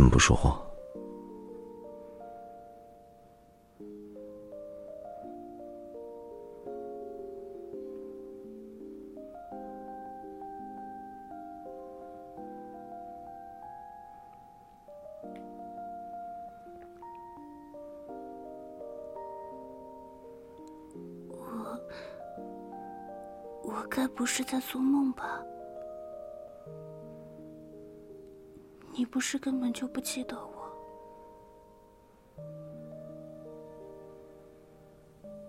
怎么不说话？我我该不是在做梦吧？你不是根本就不记得我？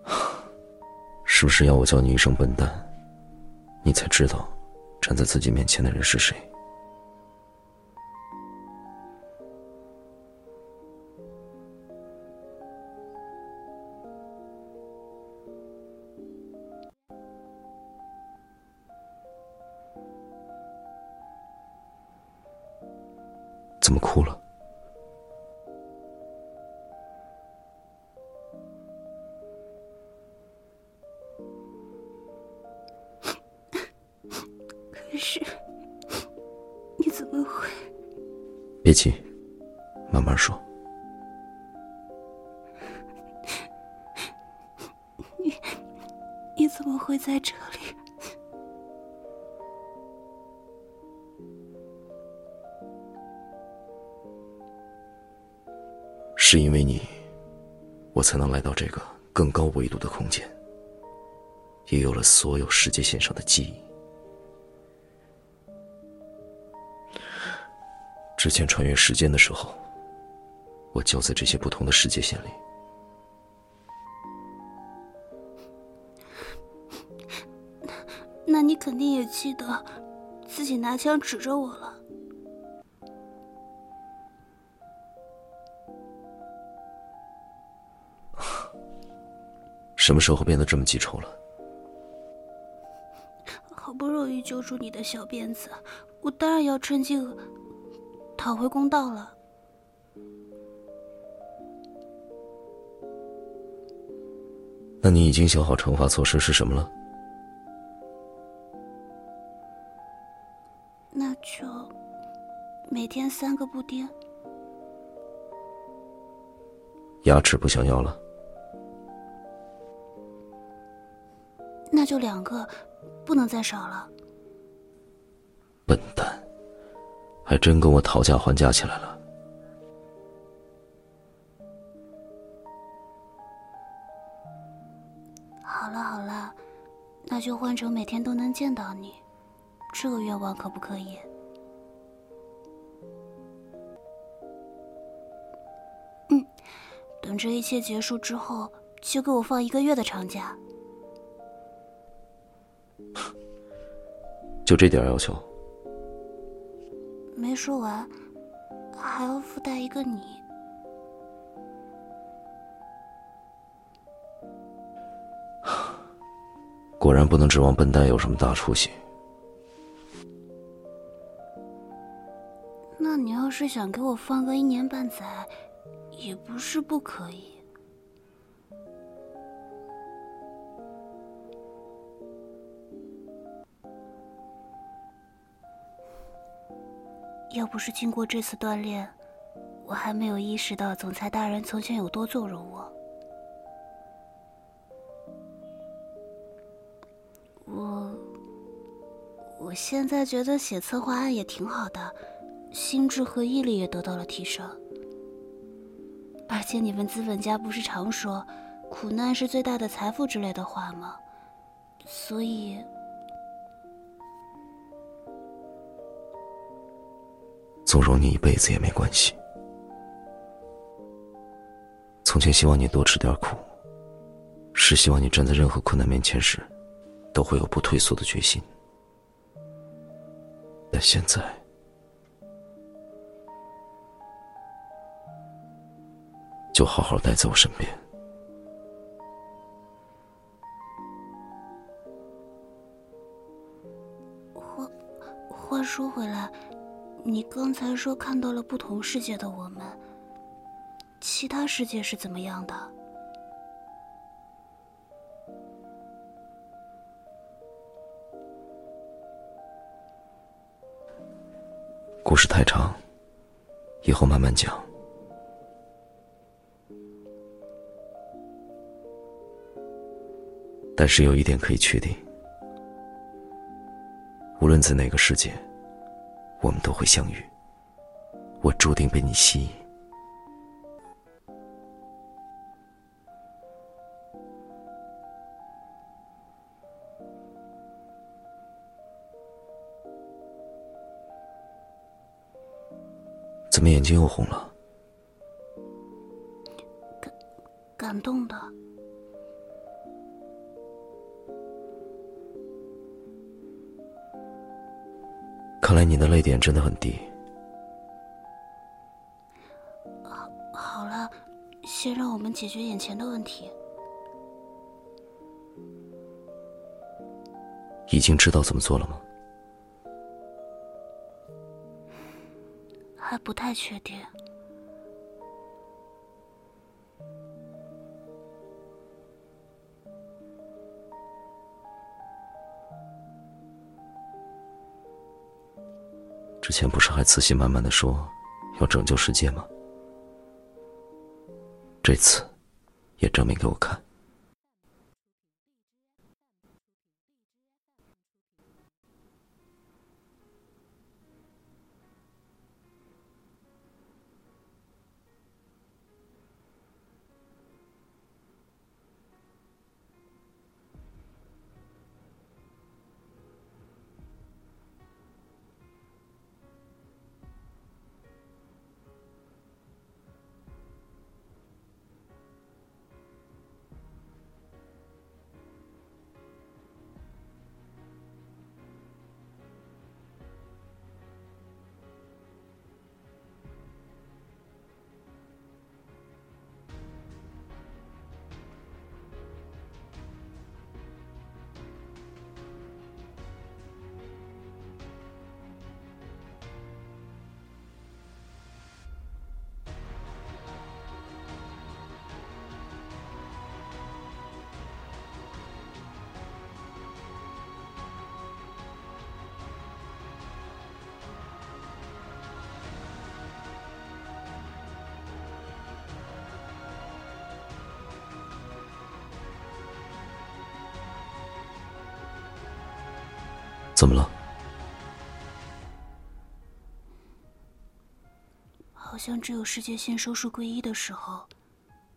是不是要我叫你一声笨蛋，你才知道站在自己面前的人是谁？怎么哭了？可是，你怎么会？别急，慢慢说。你你怎么会在这是因为你，我才能来到这个更高维度的空间，也有了所有世界线上的记忆。之前穿越时间的时候，我就在这些不同的世界线里。那你肯定也记得自己拿枪指着我了。什么时候变得这么记仇了？好不容易揪住你的小辫子，我当然要趁机讨回公道了。那你已经想好惩罚措施是什么了？那就每天三个布丁。牙齿不想要了？那就两个，不能再少了。笨蛋，还真跟我讨价还价起来了。好了好了，那就换成每天都能见到你，这个愿望可不可以？嗯，等这一切结束之后，就给我放一个月的长假。就这点要求？没说完，还要附带一个你。果然不能指望笨蛋有什么大出息。那你要是想给我放个一年半载，也不是不可以。要不是经过这次锻炼，我还没有意识到总裁大人从前有多纵容我。我，我现在觉得写策划案也挺好的，心智和毅力也得到了提升。而且你们资本家不是常说“苦难是最大的财富”之类的话吗？所以。纵容你一辈子也没关系。从前希望你多吃点苦，是希望你站在任何困难面前时，都会有不退缩的决心。但现在，就好好待在我身边。话话说回来。你刚才说看到了不同世界的我们，其他世界是怎么样的？故事太长，以后慢慢讲。但是有一点可以确定，无论在哪个世界，我们都会相遇。我注定被你吸引。怎么眼睛又红了？感感动的。看来你的泪点真的很低。好，好了，先让我们解决眼前的问题。已经知道怎么做了吗？还不太确定。之前不是还自信满满的说要拯救世界吗？这次也证明给我看。怎么了？好像只有世界线收束归一的时候，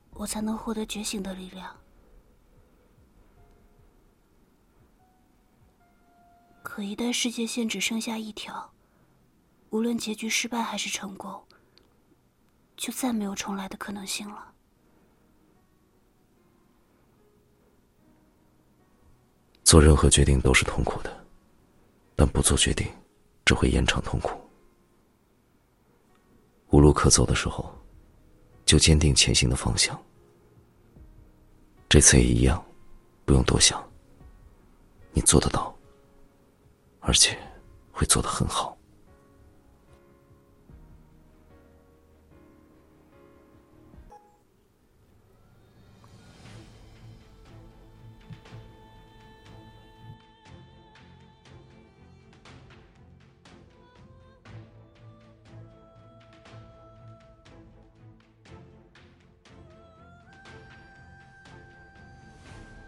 我才能获得觉醒的力量。可一旦世界线只剩下一条，无论结局失败还是成功，就再没有重来的可能性了。做任何决定都是痛苦的。但不做决定，只会延长痛苦。无路可走的时候，就坚定前行的方向。这次也一样，不用多想。你做得到，而且会做得很好。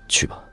去吧。